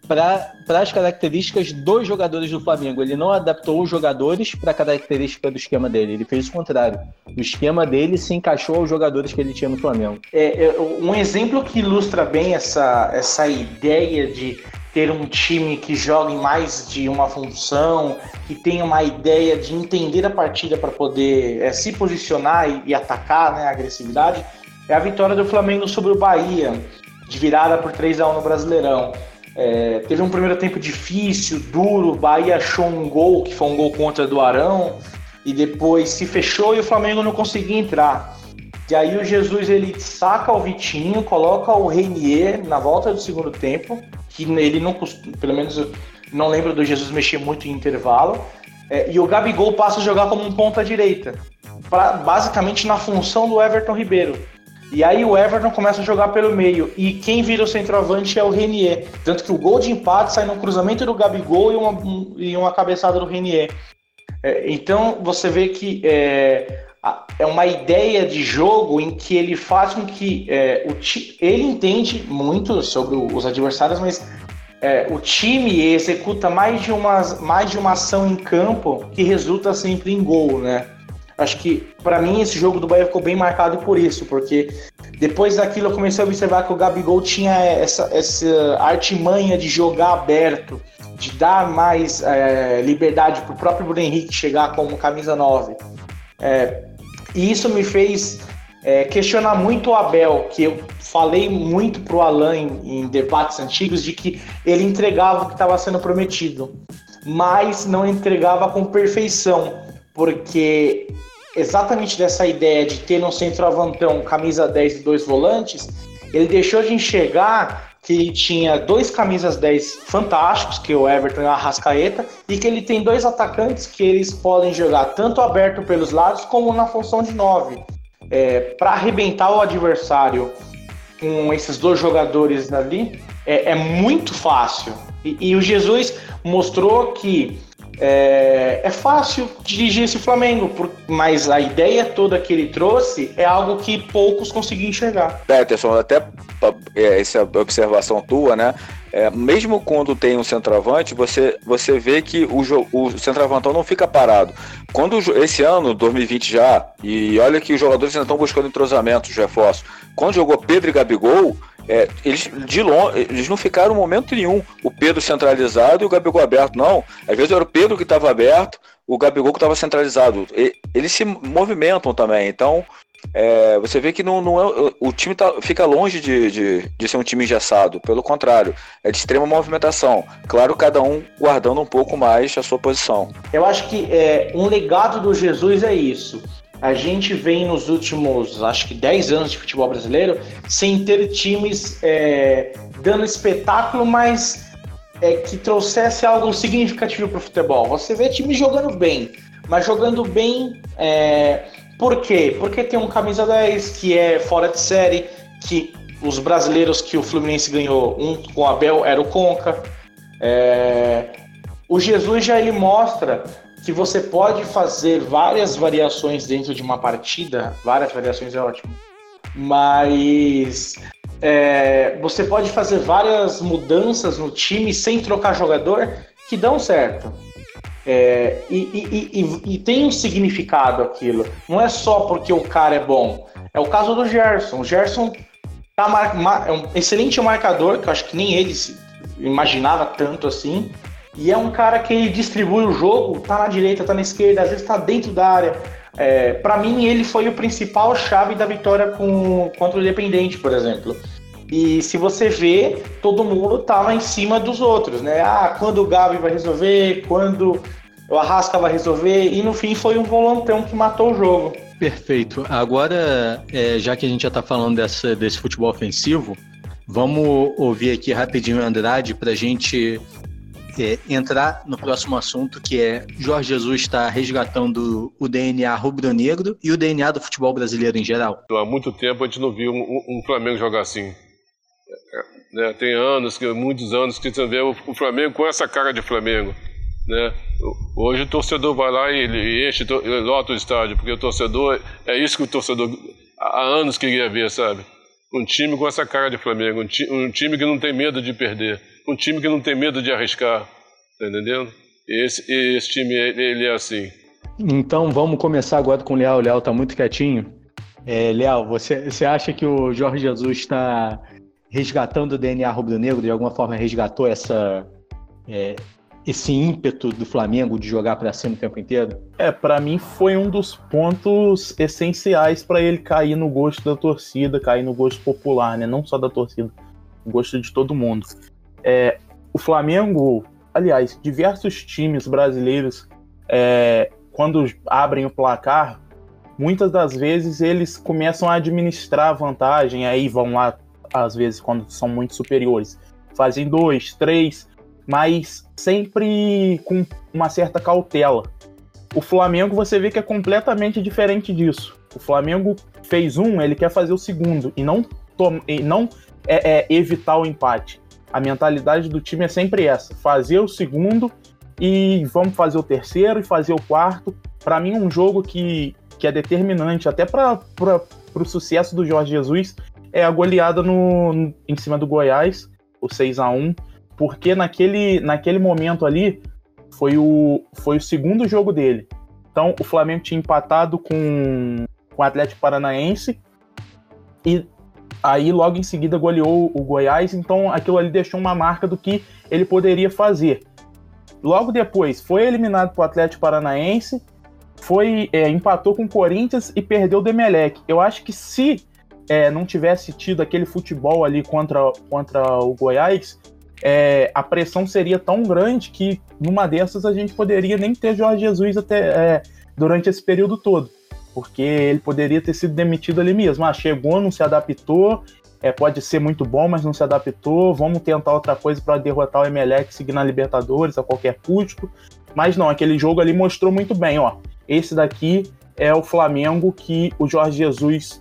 para as características dos jogadores do Flamengo. Ele não adaptou os jogadores para a característica do esquema dele, ele fez o contrário. O esquema dele se encaixou aos jogadores que ele tinha no Flamengo. É, é, um exemplo que ilustra bem essa, essa ideia de ter um time que jogue mais de uma função, que tenha uma ideia de entender a partida para poder é, se posicionar e, e atacar né, a agressividade, é a vitória do Flamengo sobre o Bahia, de virada por 3 a 1 no Brasileirão. É, teve um primeiro tempo difícil, duro, Bahia achou um gol, que foi um gol contra do Arão, e depois se fechou e o Flamengo não conseguia entrar. E aí o Jesus ele saca o Vitinho, coloca o Reinier na volta do segundo tempo, que ele não pelo menos não lembro do Jesus mexer muito em intervalo. É, e o Gabigol passa a jogar como um ponta direita, pra, basicamente na função do Everton Ribeiro. E aí o Everton começa a jogar pelo meio. E quem vira o centroavante é o Renier. Tanto que o gol de empate sai no cruzamento do Gabigol e uma, e uma cabeçada do Renier. É, então você vê que é, é uma ideia de jogo em que ele faz com que é, o ele entende muito sobre os adversários, mas é, o time executa mais de, uma, mais de uma ação em campo que resulta sempre em gol, né? Acho que, para mim, esse jogo do Bahia ficou bem marcado por isso, porque depois daquilo eu comecei a observar que o Gabigol tinha essa, essa artimanha de jogar aberto, de dar mais é, liberdade para o próprio Bruno Henrique chegar como camisa 9. É, e isso me fez é, questionar muito o Abel, que eu falei muito pro Alan em, em debates antigos de que ele entregava o que estava sendo prometido, mas não entregava com perfeição, porque exatamente dessa ideia de ter no centroavantão camisa 10 e dois volantes, ele deixou de enxergar que ele tinha dois camisas 10 fantásticos, que é o Everton e o Arrascaeta, e que ele tem dois atacantes que eles podem jogar tanto aberto pelos lados como na função de 9. É, Para arrebentar o adversário com esses dois jogadores ali, é, é muito fácil. E, e o Jesus mostrou que é, é fácil dirigir esse Flamengo, por, mas a ideia toda que ele trouxe é algo que poucos conseguiram enxergar. Peterson, até é, essa observação tua, né? É, mesmo quando tem um centroavante, você, você vê que o, o centroavantão não fica parado. Quando esse ano, 2020 já, e olha que os jogadores ainda estão buscando entrosamentos, reforços. Quando jogou Pedro e Gabigol, é, eles, de longe, eles não ficaram momento nenhum o Pedro centralizado e o Gabigol aberto, não. Às vezes era o Pedro que estava aberto, o Gabigol que estava centralizado. E, eles se movimentam também, então é, você vê que não, não é, o time tá, fica longe de, de, de, ser um time engessado, pelo contrário, é de extrema movimentação. Claro, cada um guardando um pouco mais a sua posição. Eu acho que é, um legado do Jesus é isso a gente vem nos últimos, acho que 10 anos de futebol brasileiro, sem ter times é, dando espetáculo, mas é, que trouxesse algo significativo para o futebol. Você vê times jogando bem, mas jogando bem é, por quê? Porque tem um camisa 10 que é fora de série, que os brasileiros que o Fluminense ganhou, um com o Abel era o Conca. É, o Jesus já ele mostra que você pode fazer várias variações dentro de uma partida, várias variações é ótimo, mas é, você pode fazer várias mudanças no time sem trocar jogador que dão certo. É, e, e, e, e, tem um significado aquilo. Não é só porque o cara é bom. É o caso do Gerson. O Gerson tá mar, é um excelente marcador, que eu acho que nem ele imaginava tanto assim. E é um cara que distribui o jogo, tá na direita, tá na esquerda, às vezes tá dentro da área. É, para mim, ele foi o principal chave da vitória com, contra o Independente, por exemplo. E se você vê, todo mundo tava em cima dos outros, né? Ah, quando o Gabi vai resolver, quando o Arrasca vai resolver, e no fim foi um volantão que matou o jogo. Perfeito. Agora, é, já que a gente já está falando dessa, desse futebol ofensivo, vamos ouvir aqui rapidinho o Andrade para a gente é, entrar no próximo assunto, que é Jorge Jesus está resgatando o DNA rubro-negro e o DNA do futebol brasileiro em geral. Há muito tempo a gente não viu um, um Flamengo jogar assim. É, né? Tem anos, muitos anos que você vê o, Flamengo com essa cara de Flamengo. Né? Hoje o torcedor vai lá e, e enche, lota o estádio, porque o torcedor, é isso que o torcedor há anos queria ver, sabe? Um time com essa cara de Flamengo, um time que não tem medo de perder um time que não tem medo de arriscar, tá entendendo? Esse, esse time, ele é assim. Então vamos começar agora com o Leal. O Leal tá muito quietinho. É, Leal, você, você acha que o Jorge Jesus está resgatando o DNA rubro-negro, de alguma forma resgatou essa, é, esse ímpeto do Flamengo de jogar para cima o tempo inteiro? É, para mim foi um dos pontos essenciais para ele cair no gosto da torcida, cair no gosto popular, né? Não só da torcida, gosto de todo mundo. É, o Flamengo, aliás, diversos times brasileiros, é, quando abrem o placar, muitas das vezes eles começam a administrar a vantagem, aí vão lá, às vezes, quando são muito superiores, fazem dois, três, mas sempre com uma certa cautela. O Flamengo você vê que é completamente diferente disso. O Flamengo fez um, ele quer fazer o segundo e não, e não é, é, evitar o empate. A mentalidade do time é sempre essa: fazer o segundo e vamos fazer o terceiro e fazer o quarto. Para mim, um jogo que, que é determinante até para o sucesso do Jorge Jesus é a goleada no, em cima do Goiás, o 6 a 1 porque naquele, naquele momento ali foi o, foi o segundo jogo dele. Então, o Flamengo tinha empatado com, com o Atlético Paranaense e Aí logo em seguida goleou o Goiás, então aquilo ali deixou uma marca do que ele poderia fazer. Logo depois foi eliminado para o Atlético Paranaense, foi é, empatou com o Corinthians e perdeu o Demelec. Eu acho que se é, não tivesse tido aquele futebol ali contra, contra o Goiás, é, a pressão seria tão grande que numa dessas a gente poderia nem ter Jorge Jesus até é, durante esse período todo porque ele poderia ter sido demitido ali mesmo. Ah, chegou, não se adaptou, é, pode ser muito bom, mas não se adaptou. Vamos tentar outra coisa para derrotar o Emelec, seguir na Libertadores a qualquer custo. Mas não, aquele jogo ali mostrou muito bem, ó. Esse daqui é o Flamengo que o Jorge Jesus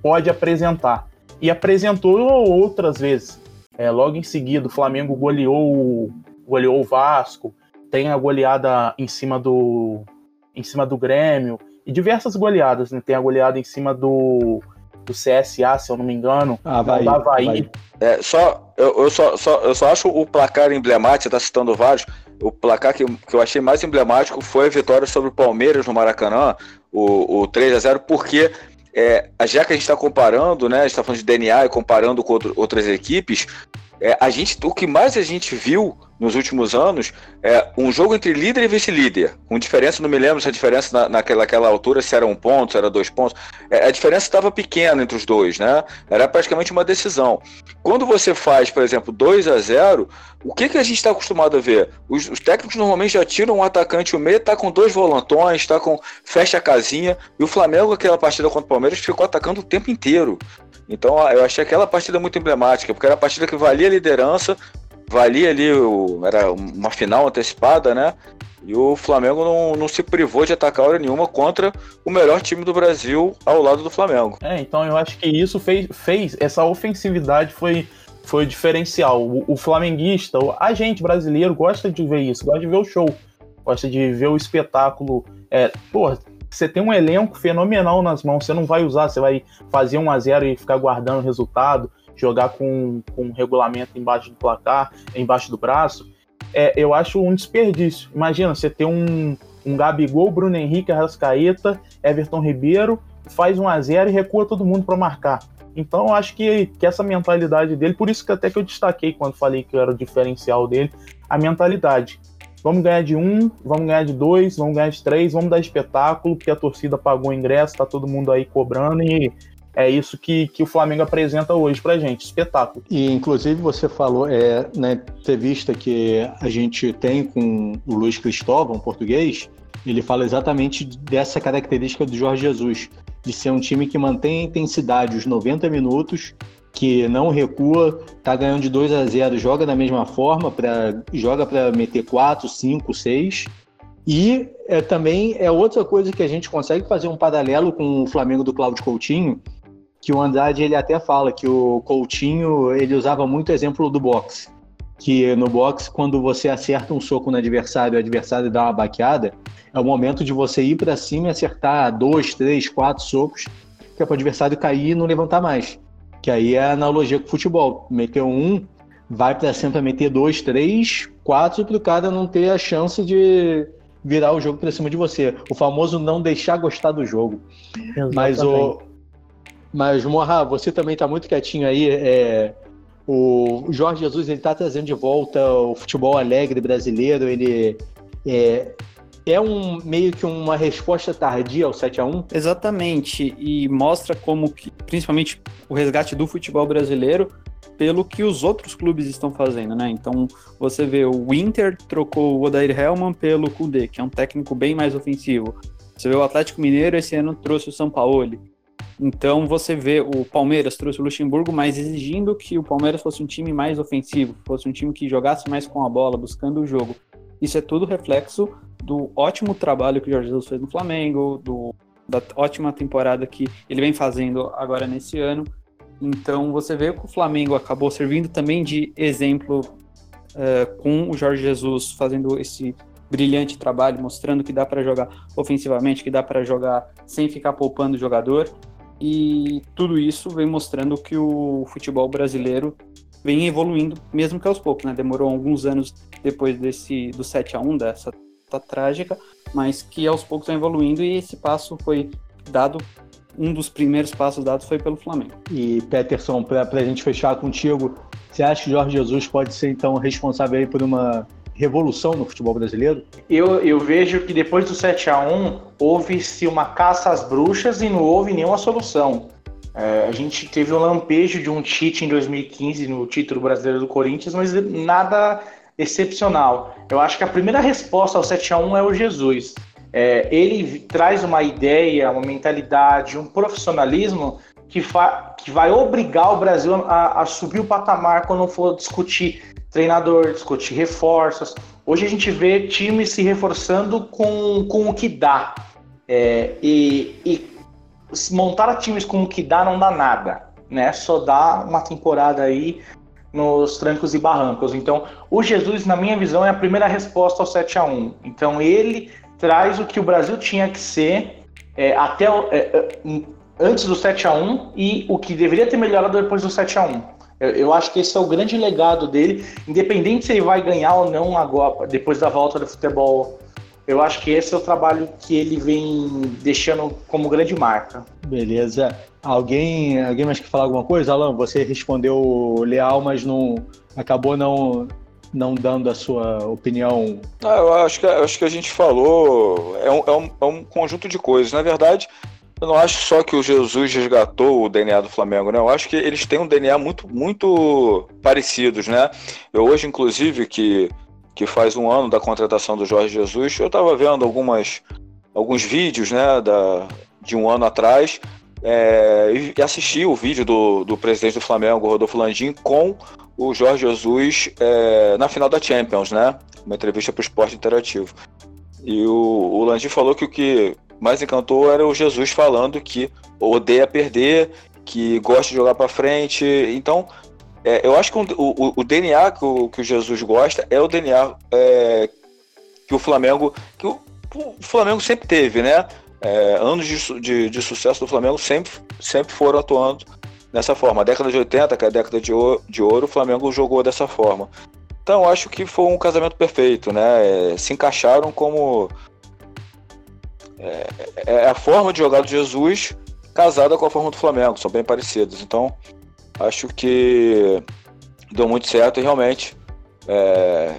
pode apresentar. E apresentou outras vezes. É, logo em seguida, o Flamengo goleou, goleou o Vasco, tem a goleada em cima do em cima do Grêmio e diversas goleadas, né? Tem a goleada em cima do, do CSA, se eu não me engano, ah, vai, do Havaí. Vai. É, só, eu, eu, só, só, eu só acho o placar emblemático, você tá citando vários, o placar que, que eu achei mais emblemático foi a vitória sobre o Palmeiras no Maracanã, o, o 3 a 0 porque é, já que a gente está comparando, né, a gente está falando de DNA e comparando com outro, outras equipes, é, a gente, o que mais a gente viu nos últimos anos é um jogo entre líder e vice-líder, com diferença, não me lembro se a diferença na, naquela, naquela altura se era um ponto, se era dois pontos, é, a diferença estava pequena entre os dois, né? Era praticamente uma decisão. Quando você faz, por exemplo, 2 a 0 o que, que a gente está acostumado a ver? Os, os, técnicos normalmente já tiram um atacante o meio, tá com dois volantões, tá com fecha a casinha, e o Flamengo, aquela partida contra o Palmeiras, ficou atacando o tempo inteiro. Então eu achei aquela partida muito emblemática, porque era a partida que valia a liderança, valia ali, o, era uma final antecipada, né? E o Flamengo não, não se privou de atacar hora nenhuma contra o melhor time do Brasil ao lado do Flamengo. É, então eu acho que isso fez, fez essa ofensividade foi, foi diferencial. O, o flamenguista, a gente brasileiro gosta de ver isso, gosta de ver o show, gosta de ver o espetáculo. É, porra, você tem um elenco fenomenal nas mãos, você não vai usar, você vai fazer 1 a 0 e ficar guardando o resultado, jogar com, com um regulamento embaixo do placar, embaixo do braço. É, eu acho um desperdício. Imagina, você ter um, um Gabigol, Bruno Henrique, Arrascaeta, Everton Ribeiro, faz 1 a 0 e recua todo mundo para marcar. Então eu acho que, que essa mentalidade dele, por isso que até que eu destaquei quando falei que era o diferencial dele, a mentalidade. Vamos ganhar de um, vamos ganhar de dois, vamos ganhar de três, vamos dar espetáculo, porque a torcida pagou o ingresso, tá todo mundo aí cobrando e é isso que, que o Flamengo apresenta hoje pra gente, espetáculo. E inclusive você falou, é, na entrevista que a gente tem com o Luiz Cristóvão, português, ele fala exatamente dessa característica do Jorge Jesus, de ser um time que mantém a intensidade os 90 minutos que não recua, tá ganhando de 2 a 0, joga da mesma forma, pra, joga para meter 4, 5, 6. E é, também é outra coisa que a gente consegue fazer um paralelo com o Flamengo do Cláudio Coutinho, que o Andrade ele até fala que o Coutinho ele usava muito exemplo do boxe, que no boxe quando você acerta um soco no adversário, o adversário dá uma baqueada, é o momento de você ir para cima e acertar dois, três, quatro socos, que é para o adversário cair e não levantar mais. Que aí é a analogia com o futebol. Meteu um, vai para cima para meter dois, três, quatro para o cara não ter a chance de virar o jogo para cima de você. O famoso não deixar gostar do jogo. Exatamente. Mas o mas Morra, você também está muito quietinho aí. É, o Jorge Jesus ele está trazendo de volta o futebol alegre brasileiro. Ele é, é um meio que uma resposta tardia ao 7 a 1 Exatamente, e mostra como que, principalmente o resgate do futebol brasileiro pelo que os outros clubes estão fazendo, né? Então, você vê o Inter trocou o Odair Hellman pelo Kudê, que é um técnico bem mais ofensivo. Você vê o Atlético Mineiro esse ano trouxe o São Paulo. Então, você vê o Palmeiras trouxe o Luxemburgo, mas exigindo que o Palmeiras fosse um time mais ofensivo, fosse um time que jogasse mais com a bola, buscando o jogo. Isso é tudo reflexo do ótimo trabalho que o Jorge Jesus fez no Flamengo, do, da ótima temporada que ele vem fazendo agora nesse ano. Então você vê que o Flamengo acabou servindo também de exemplo uh, com o Jorge Jesus fazendo esse brilhante trabalho, mostrando que dá para jogar ofensivamente, que dá para jogar sem ficar poupando o jogador. E tudo isso vem mostrando que o futebol brasileiro vem evoluindo, mesmo que aos poucos, né? Demorou alguns anos depois desse do 7 a 1 dessa tá trágica, mas que aos poucos vem evoluindo e esse passo foi dado um dos primeiros passos dados foi pelo Flamengo. E Peterson, para a gente fechar contigo, você acha que Jorge Jesus pode ser então responsável por uma revolução no futebol brasileiro? Eu, eu vejo que depois do 7 a 1 houve-se uma caça às bruxas e não houve nenhuma solução. É, a gente teve um lampejo de um Tite em 2015 no título brasileiro do Corinthians, mas nada excepcional. Eu acho que a primeira resposta ao 7 a 1 é o Jesus. É, ele traz uma ideia, uma mentalidade, um profissionalismo que, que vai obrigar o Brasil a, a, subir o patamar quando for discutir treinador, discutir reforços. Hoje a gente vê times se reforçando com, com o que dá. É, e, e montar times com o que dá não dá nada, né? Só dá uma temporada aí nos trancos e barrancos. Então, o Jesus, na minha visão, é a primeira resposta ao 7 a 1 Então, ele traz o que o Brasil tinha que ser é, até é, é, antes do 7 a 1 e o que deveria ter melhorado depois do 7 a 1 eu, eu, acho que esse é o grande legado dele, independente se ele vai ganhar ou não agora, depois da volta do futebol. Eu acho que esse é o trabalho que ele vem deixando como grande marca. Beleza. Alguém, alguém mais quer falar alguma coisa? Alan, você respondeu leal, mas não acabou não não dando a sua opinião. Ah, eu acho que, acho que a gente falou, é um, é, um, é um conjunto de coisas. Na verdade, eu não acho só que o Jesus resgatou o DNA do Flamengo, né? Eu acho que eles têm um DNA muito, muito parecidos, né? Eu hoje, inclusive, que, que faz um ano da contratação do Jorge Jesus, eu estava vendo algumas, alguns vídeos, né, da, de um ano atrás, é, e assisti o vídeo do, do presidente do Flamengo, Rodolfo Landim, com o Jorge Jesus é, na final da Champions, né? Uma entrevista para o Esporte Interativo. E o, o Landim falou que o que mais encantou era o Jesus falando que odeia perder, que gosta de jogar para frente. Então, é, eu acho que o, o, o DNA que o, que o, Jesus gosta é o DNA é, que o Flamengo que o, o, Flamengo sempre teve, né? É, anos de, de, de, sucesso do Flamengo sempre, sempre foram atuando dessa forma. A década de 80, que é a década de ouro, de ouro o Flamengo jogou dessa forma. Então, acho que foi um casamento perfeito, né? É, se encaixaram como é, é, a forma de jogar do Jesus casada com a forma do Flamengo, são bem parecidas. Então, acho que deu muito certo e realmente é,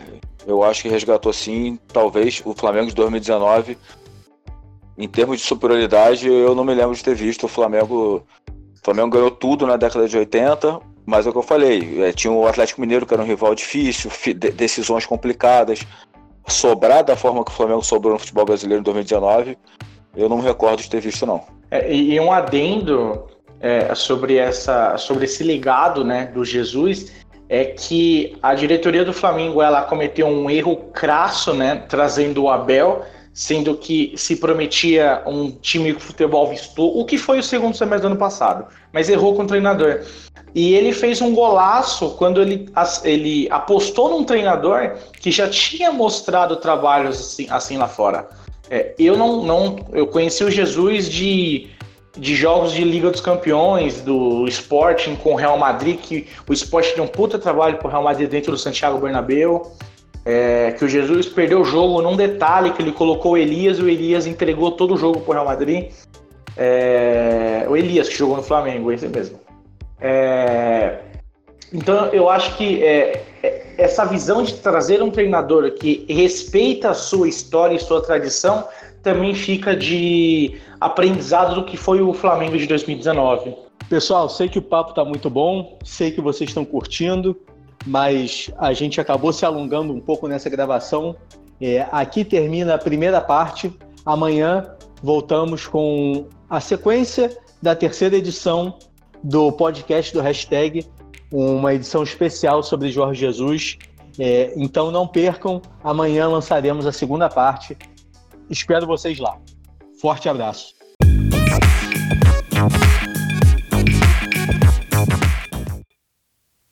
eu acho que resgatou sim, talvez o Flamengo de 2019. Em termos de superioridade, eu não me lembro de ter visto o Flamengo. O Flamengo ganhou tudo na década de 80, mas é o que eu falei. É, tinha o Atlético Mineiro, que era um rival difícil, decisões complicadas sobrar da forma que o Flamengo sobrou no futebol brasileiro em 2019, eu não me recordo de ter visto, não. É, e um adendo é, sobre, essa, sobre esse legado né, do Jesus é que a diretoria do Flamengo ela cometeu um erro crasso, né, trazendo o Abel, sendo que se prometia um time de futebol visto, o que foi o segundo semestre do ano passado, mas errou com o treinador. E ele fez um golaço quando ele, ele apostou num treinador que já tinha mostrado trabalhos assim, assim lá fora. É, eu não, não. Eu conheci o Jesus de, de jogos de Liga dos Campeões, do Sporting com o Real Madrid, que o Sporting deu um puta trabalho pro Real Madrid dentro do Santiago Bernabéu. É, que o Jesus perdeu o jogo num detalhe que ele colocou o Elias e o Elias entregou todo o jogo pro Real Madrid. É, o Elias que jogou no Flamengo, esse mesmo. É, então eu acho que é, é, essa visão de trazer um treinador que respeita a sua história e sua tradição também fica de aprendizado do que foi o Flamengo de 2019. Pessoal, sei que o papo está muito bom, sei que vocês estão curtindo, mas a gente acabou se alongando um pouco nessa gravação. É, aqui termina a primeira parte. Amanhã voltamos com a sequência da terceira edição do podcast do hashtag, uma edição especial sobre Jorge Jesus. É, então não percam, amanhã lançaremos a segunda parte. Espero vocês lá. Forte abraço.